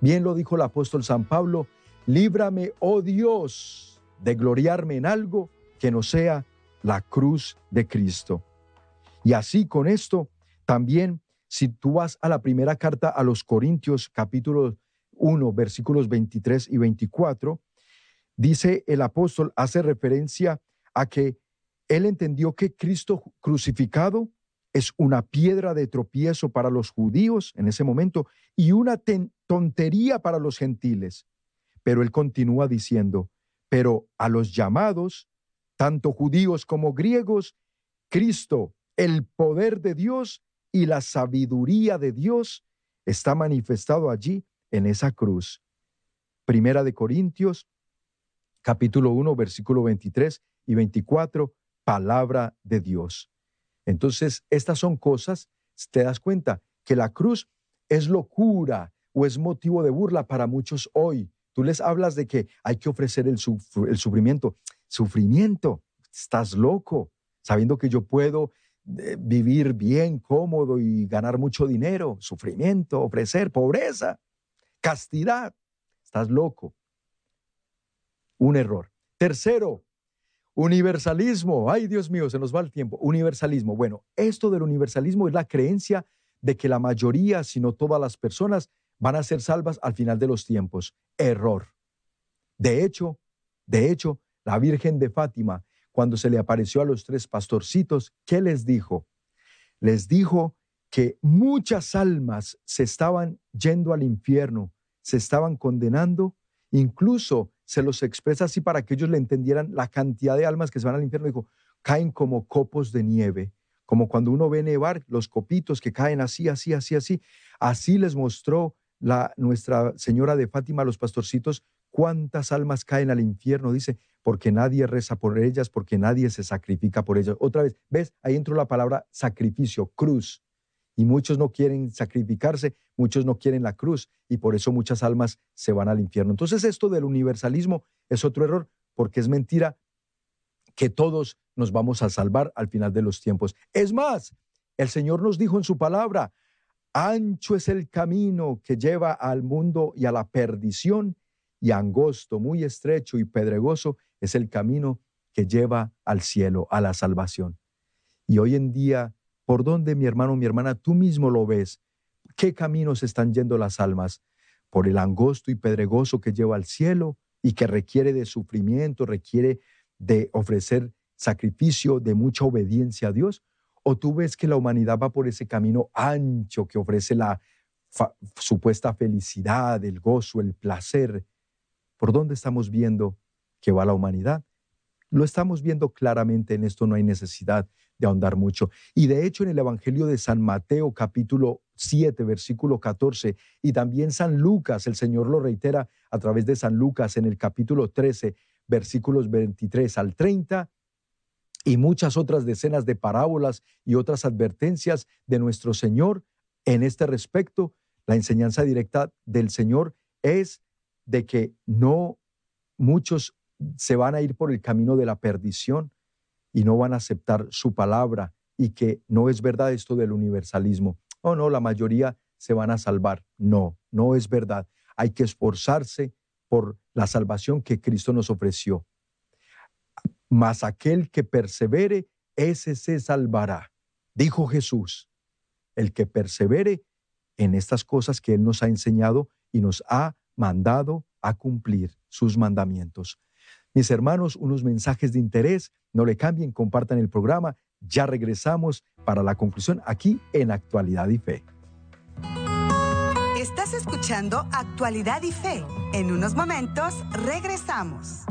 Bien lo dijo el apóstol San Pablo, líbrame, oh Dios, de gloriarme en algo que no sea la cruz de Cristo. Y así con esto, también si tú vas a la primera carta a los Corintios capítulo 1, versículos 23 y 24, dice el apóstol, hace referencia a que él entendió que Cristo crucificado es una piedra de tropiezo para los judíos en ese momento y una tontería para los gentiles. Pero él continúa diciendo, pero a los llamados, tanto judíos como griegos, Cristo, el poder de Dios y la sabiduría de Dios está manifestado allí en esa cruz. Primera de Corintios, capítulo 1, versículo 23 y 24, palabra de Dios. Entonces, estas son cosas, te das cuenta que la cruz es locura o es motivo de burla para muchos hoy. Tú les hablas de que hay que ofrecer el, sufrimiento. Sufrimiento, estás loco, sabiendo que yo puedo vivir bien, cómodo y ganar mucho dinero. Sufrimiento, ofrecer, pobreza, castidad. Estás loco. Un error. Tercero, Universalismo, ay Dios mío, se nos va el tiempo. Universalismo. Bueno, esto del universalismo es la creencia de que la mayoría, si no todas las personas, van a ser salvas al final de los tiempos. Error. De hecho, de hecho, la Virgen de Fátima, cuando se le apareció a los tres pastorcitos, ¿qué les dijo? Les dijo que muchas almas se estaban yendo al infierno, se estaban condenando, incluso se los expresa así para que ellos le entendieran la cantidad de almas que se van al infierno. Dijo, caen como copos de nieve, como cuando uno ve nevar los copitos que caen así, así, así, así. Así les mostró la, Nuestra Señora de Fátima a los pastorcitos cuántas almas caen al infierno, dice, porque nadie reza por ellas, porque nadie se sacrifica por ellas. Otra vez, ¿ves? Ahí entró la palabra sacrificio, cruz y muchos no quieren sacrificarse, muchos no quieren la cruz y por eso muchas almas se van al infierno. Entonces esto del universalismo es otro error porque es mentira que todos nos vamos a salvar al final de los tiempos. Es más, el Señor nos dijo en su palabra, ancho es el camino que lleva al mundo y a la perdición, y angosto, muy estrecho y pedregoso es el camino que lleva al cielo, a la salvación. Y hoy en día, ¿por dónde, mi hermano, mi hermana, tú mismo lo ves? ¿Qué caminos están yendo las almas? ¿Por el angosto y pedregoso que lleva al cielo y que requiere de sufrimiento, requiere de ofrecer sacrificio, de mucha obediencia a Dios? ¿O tú ves que la humanidad va por ese camino ancho que ofrece la supuesta felicidad, el gozo, el placer? ¿Por dónde estamos viendo que va la humanidad? Lo estamos viendo claramente, en esto no hay necesidad de ahondar mucho. Y de hecho en el Evangelio de San Mateo capítulo 7, versículo 14, y también San Lucas, el Señor lo reitera a través de San Lucas en el capítulo 13, versículos 23 al 30, y muchas otras decenas de parábolas y otras advertencias de nuestro Señor en este respecto. La enseñanza directa del Señor es de que no muchos se van a ir por el camino de la perdición y no van a aceptar su palabra y que no es verdad esto del universalismo. Oh, no, la mayoría se van a salvar. No, no es verdad. Hay que esforzarse por la salvación que Cristo nos ofreció. Mas aquel que persevere, ese se salvará. Dijo Jesús, el que persevere en estas cosas que Él nos ha enseñado y nos ha mandado a cumplir sus mandamientos. Mis hermanos, unos mensajes de interés, no le cambien, compartan el programa. Ya regresamos para la conclusión aquí en Actualidad y Fe. Estás escuchando Actualidad y Fe. En unos momentos regresamos.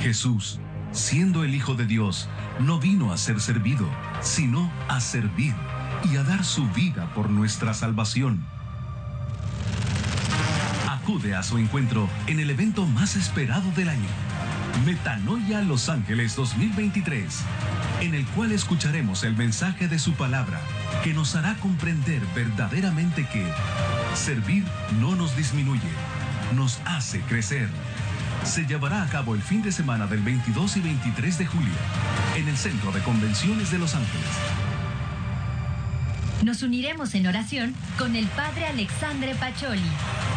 Jesús, siendo el Hijo de Dios, no vino a ser servido, sino a servir y a dar su vida por nuestra salvación acude a su encuentro en el evento más esperado del año, Metanoia Los Ángeles 2023, en el cual escucharemos el mensaje de su palabra que nos hará comprender verdaderamente que servir no nos disminuye, nos hace crecer. Se llevará a cabo el fin de semana del 22 y 23 de julio en el Centro de Convenciones de Los Ángeles. Nos uniremos en oración con el Padre Alexandre Pacholi,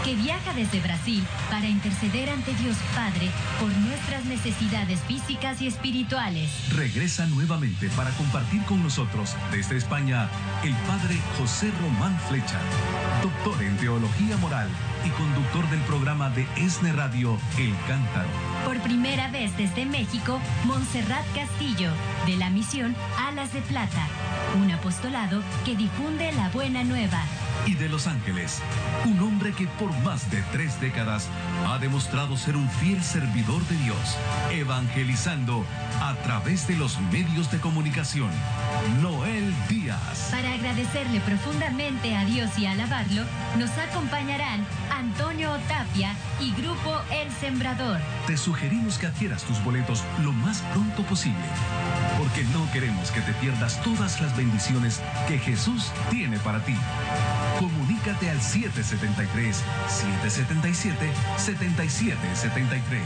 que viaja desde Brasil para interceder ante Dios Padre por nuestras necesidades físicas y espirituales. Regresa nuevamente para compartir con nosotros desde España el Padre José Román Flecha, doctor en Teología Moral y conductor del programa de ESNE Radio El Cántaro. Por primera vez desde México, Montserrat Castillo, de la misión Alas de Plata, un apostolado que difunde la buena nueva. Y de Los Ángeles, un hombre que por más de tres décadas ha demostrado ser un fiel servidor de Dios, evangelizando a través de los medios de comunicación. Noel Díaz. Para agradecerle profundamente a Dios y alabarlo, nos acompañarán Antonio Otapia y Grupo El Sembrador. Te sugerimos que adquieras tus boletos lo más pronto posible, porque no queremos que te pierdas todas las bendiciones que Jesús tiene para ti. Comunícate al 777-777-7773.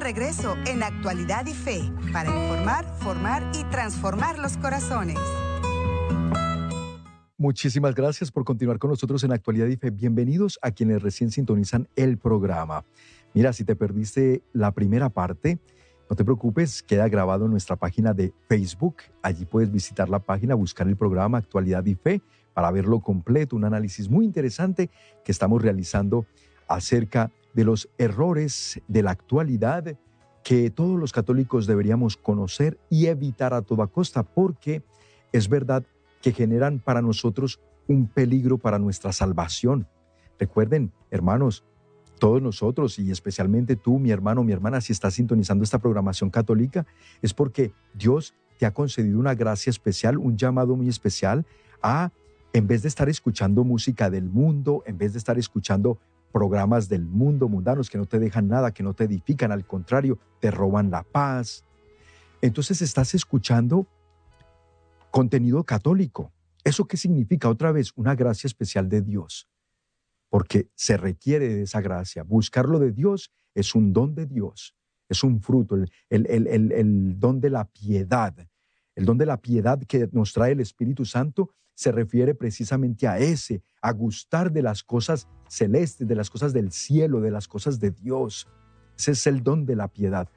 regreso en Actualidad y Fe para informar, formar y transformar los corazones. Muchísimas gracias por continuar con nosotros en Actualidad y Fe. Bienvenidos a quienes recién sintonizan el programa. Mira, si te perdiste la primera parte, no te preocupes, queda grabado en nuestra página de Facebook. Allí puedes visitar la página, buscar el programa Actualidad y Fe para verlo completo, un análisis muy interesante que estamos realizando acerca de los errores de la actualidad que todos los católicos deberíamos conocer y evitar a toda costa, porque es verdad que generan para nosotros un peligro para nuestra salvación. Recuerden, hermanos, todos nosotros y especialmente tú, mi hermano, mi hermana, si estás sintonizando esta programación católica, es porque Dios te ha concedido una gracia especial, un llamado muy especial a, en vez de estar escuchando música del mundo, en vez de estar escuchando programas del mundo mundanos que no te dejan nada, que no te edifican, al contrario, te roban la paz. Entonces estás escuchando contenido católico. ¿Eso qué significa? Otra vez, una gracia especial de Dios, porque se requiere de esa gracia. Buscarlo de Dios es un don de Dios, es un fruto, el, don de la piedad. El don de la piedad que nos trae el Espíritu Santo se refiere precisamente a ese, a gustar de las cosas celestes, de las cosas del cielo, de las cosas de Dios. Ese es el don de la piedad.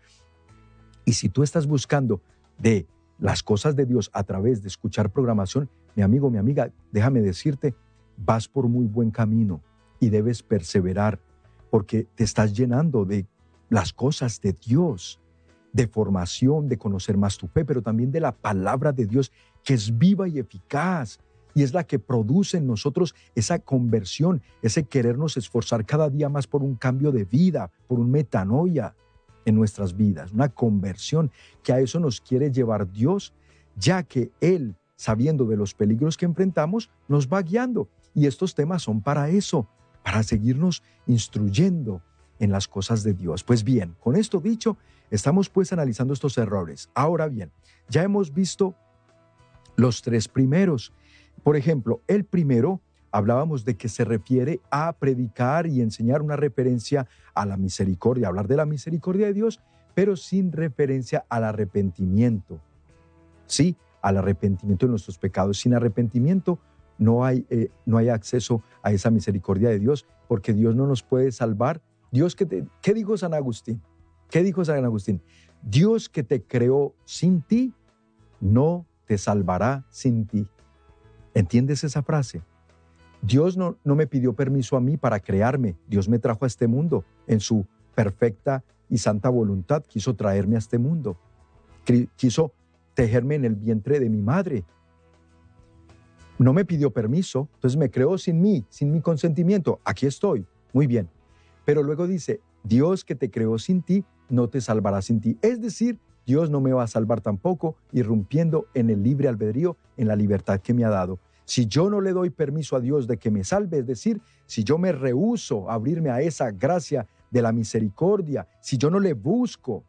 Y si tú estás buscando de las cosas de Dios a través de escuchar programación, mi amigo, mi amiga, déjame decirte, vas por muy buen camino y debes perseverar porque te estás llenando de las cosas de Dios, de formación, de conocer más tu fe, pero también de la palabra de Dios que es viva y eficaz y es la que produce en nosotros esa conversión, ese querernos esforzar cada día más por un cambio de vida, por un metanoia en nuestras vidas, una conversión que a eso nos quiere llevar Dios, ya que Él, sabiendo de los peligros que enfrentamos, nos va guiando. Y estos temas son para eso, para seguirnos instruyendo en las cosas de Dios. Pues bien, con esto dicho, estamos pues analizando estos errores. Ahora bien, ya hemos visto los tres primeros. Por ejemplo, el primero hablábamos de que se refiere a predicar y enseñar una referencia a la misericordia, hablar de la misericordia de Dios, pero sin referencia al arrepentimiento. Sí, al arrepentimiento de nuestros pecados. Sin arrepentimiento no hay, eh, no hay acceso a esa misericordia de Dios, porque Dios no nos puede salvar. Dios ¿qué dijo San Agustín? ¿Qué dijo San Agustín? Dios que te creó sin ti, no te salvará sin ti. ¿Entiendes esa frase? Dios no, no me pidió permiso a mí para crearme. Dios me trajo a este mundo en su perfecta y santa voluntad. Quiso traerme a este mundo. Quiso tejerme en el vientre de mi madre. No me pidió permiso, entonces me creó sin mí, sin mi consentimiento. Aquí estoy. Muy bien. Pero luego dice, Dios que te creó sin ti, no te salvará sin ti. Es decir, Dios no me va a salvar tampoco, irrumpiendo en el libre albedrío, en la libertad que me ha dado. Si yo no le doy permiso a Dios de que me salve, es decir, si yo me rehúso a abrirme a esa gracia de la misericordia, si yo no le busco,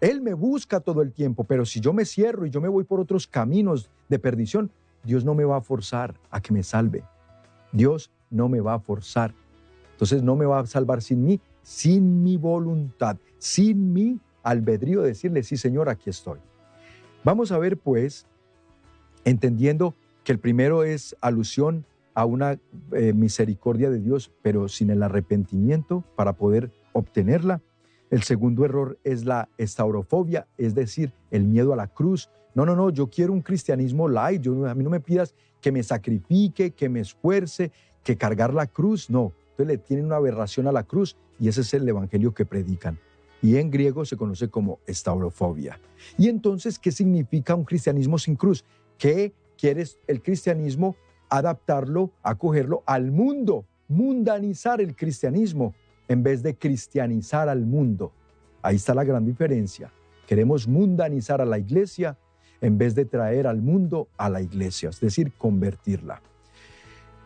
Él me busca todo el tiempo, pero si yo me cierro y yo me voy por otros caminos de perdición, Dios no me va a forzar a que me salve. Dios no me va a forzar. Entonces no me va a salvar sin mí, sin mi voluntad, sin mi albedrío, decirle, sí Señor, aquí estoy. Vamos a ver pues, entendiendo que el primero es alusión a una eh, misericordia de Dios, pero sin el arrepentimiento para poder obtenerla. El segundo error es la estaurofobia, es decir, el miedo a la cruz. No, no, no, yo quiero un cristianismo light, yo, a mí no me pidas que me sacrifique, que me esfuerce, que cargar la cruz, no. Entonces le tienen una aberración a la cruz y ese es el evangelio que predican. Y en griego se conoce como estaurofobia. Y entonces, ¿qué significa un cristianismo sin cruz? Que quieres el cristianismo adaptarlo, acogerlo al mundo, mundanizar el cristianismo en vez de cristianizar al mundo. Ahí está la gran diferencia. Queremos mundanizar a la iglesia en vez de traer al mundo a la iglesia, es decir, convertirla.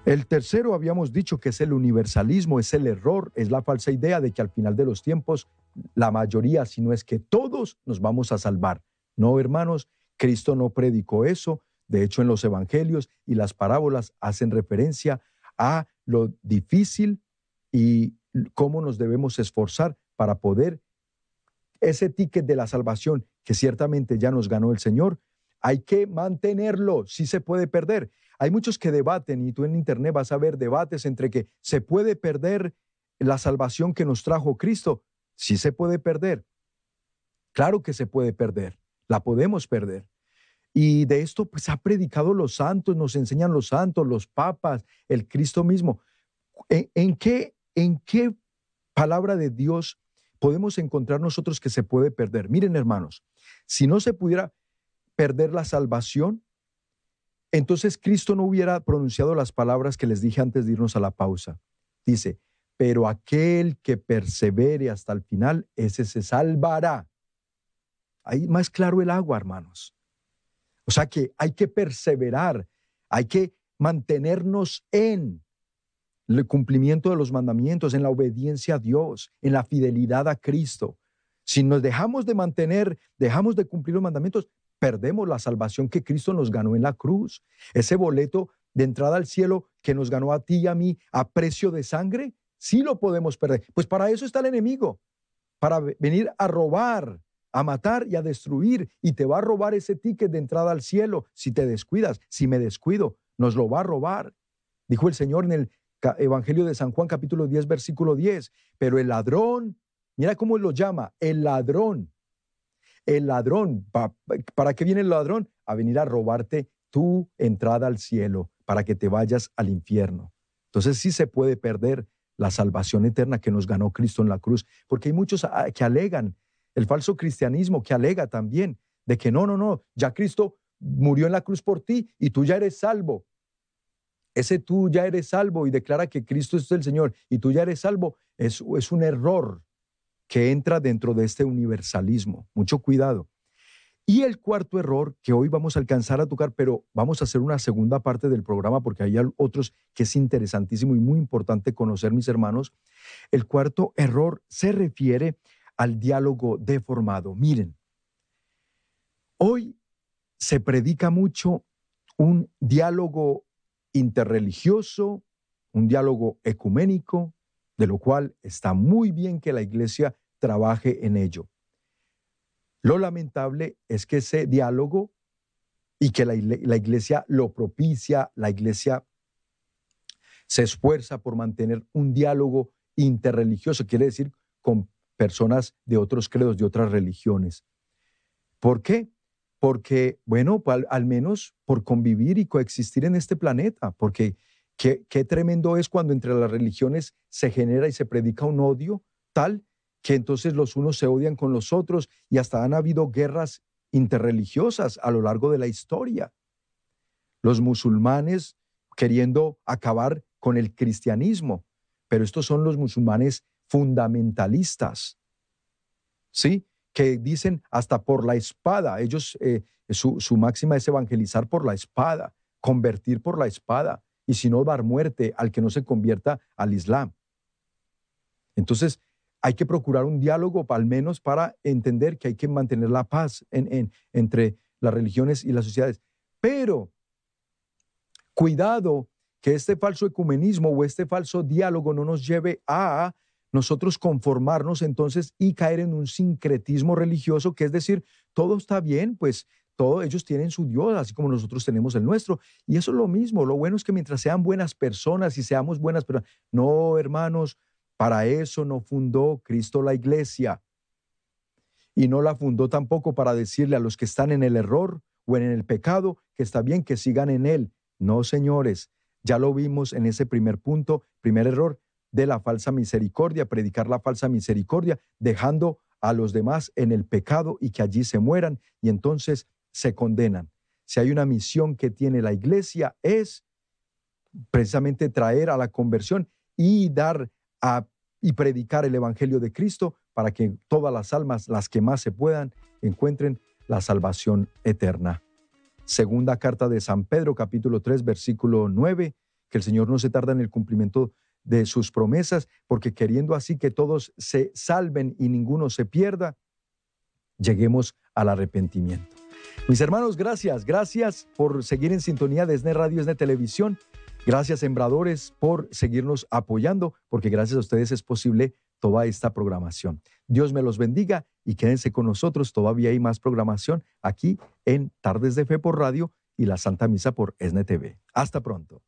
El tercero habíamos dicho que es el universalismo, es el error, es la falsa idea de que al final de los tiempos la mayoría, si no es que todos, nos vamos a salvar. No, hermanos, Cristo no predicó eso, de hecho, en los evangelios y las parábolas hacen referencia a lo difícil y cómo nos debemos esforzar para poder ese ticket de la salvación que ciertamente ya nos ganó el Señor, hay que mantenerlo, si se puede perder. Hay muchos que debaten y tú en internet vas a ver debates entre que se puede perder la salvación que nos trajo Cristo, si se puede perder. Claro que se puede perder, la podemos perder. Y de esto pues ha predicado los santos, nos enseñan los santos, los papas, el Cristo mismo. ¿En, qué, ¿En qué palabra de Dios podemos encontrar nosotros que se puede perder? Miren hermanos, si no se pudiera perder la salvación, entonces Cristo no hubiera pronunciado las palabras que les dije antes de irnos a la pausa. Dice, pero aquel que persevere hasta el final, ese se salvará. Ahí más claro el agua, hermanos. O sea que hay que perseverar, hay que mantenernos en. el cumplimiento de los mandamientos, en la obediencia a Dios, en la fidelidad a Cristo. Si nos dejamos de mantener, dejamos de cumplir los mandamientos, perdemos la salvación que Cristo nos ganó en la cruz. Ese boleto de entrada al cielo que nos ganó a ti y a mí a precio de sangre, sí lo podemos perder. Pues para eso está el enemigo, para venir a robar, a matar y a destruir. Y te va a robar ese ticket de entrada al cielo si te descuidas. Si me descuido, nos lo va a robar. Dijo el Señor en el Evangelio de San Juan capítulo 10, versículo 10. Pero el ladrón, mira cómo lo llama, el ladrón. El ladrón, ¿para qué viene el ladrón? A venir a robarte tu entrada al cielo, para que te vayas al infierno. Entonces sí se puede perder la salvación eterna que nos ganó Cristo en la cruz, porque hay muchos ah, que alegan, el falso cristianismo que alega también, de que no, no, no, ya Cristo murió en la cruz por ti y tú ya eres salvo ese tú ya eres salvo y declara que Cristo es el Señor y tú ya eres salvo, es, un error que entra dentro de este universalismo. Mucho cuidado. Y el cuarto error que hoy vamos a alcanzar a tocar, pero vamos a hacer una segunda parte del programa porque hay otros que es interesantísimo y muy importante conocer, mis hermanos. El cuarto error se refiere al diálogo deformado. Miren, hoy se predica mucho un diálogo interreligioso, un diálogo ecuménico, de lo cual está muy bien que la iglesia trabaje en ello. Lo lamentable es que ese diálogo y que la, iglesia lo propicia, la iglesia se esfuerza por mantener un diálogo interreligioso, quiere decir con personas de otros credos, de otras religiones. ¿Por qué? porque, bueno, al, menos por convivir y coexistir en este planeta, porque qué, qué tremendo es cuando entre las religiones se genera y se predica un odio tal que entonces los unos se odian con los otros y hasta han habido guerras interreligiosas a lo largo de la historia. Los musulmanes queriendo acabar con el cristianismo, pero estos son los musulmanes fundamentalistas. ¿Sí? que dicen hasta por la espada. Ellos, eh, su, su máxima es evangelizar por la espada, convertir por la espada, y si no, dar muerte al que no se convierta al Islam. Entonces, hay que procurar un diálogo, al menos para entender que hay que mantener la paz en, entre las religiones y las sociedades. Pero, cuidado que este falso ecumenismo o este falso diálogo no nos lleve a nosotros conformarnos entonces y caer en un sincretismo religioso, que es decir, todo está bien, pues todos ellos tienen su Dios, así como nosotros tenemos el nuestro. Y eso es lo mismo. Lo bueno es que mientras sean buenas personas y seamos buenas personas, no, hermanos, para eso no fundó Cristo la iglesia. Y no la fundó tampoco para decirle a los que están en el error o en el pecado que está bien que sigan en él. No, señores, ya lo vimos en ese primer punto, primer error de la falsa misericordia, predicar la falsa misericordia, dejando a los demás en el pecado y que allí se mueran y entonces se condenan. Si hay una misión que tiene la iglesia es precisamente traer a la conversión y dar a, y predicar el evangelio de Cristo para que todas las almas, las que más se puedan, encuentren la salvación eterna. Segunda carta de San Pedro, capítulo 3, versículo 9, que el Señor no se tarda en el cumplimiento de sus promesas, porque queriendo así que todos se salven y ninguno se pierda, lleguemos al arrepentimiento. Mis hermanos, gracias, gracias por seguir en sintonía de SNE Radio, SNE Televisión. Gracias, sembradores, por seguirnos apoyando, porque gracias a ustedes es posible toda esta programación. Dios me los bendiga y quédense con nosotros. Todavía hay más programación aquí en Tardes de Fe por Radio y la Santa Misa por SNE TV. Hasta pronto.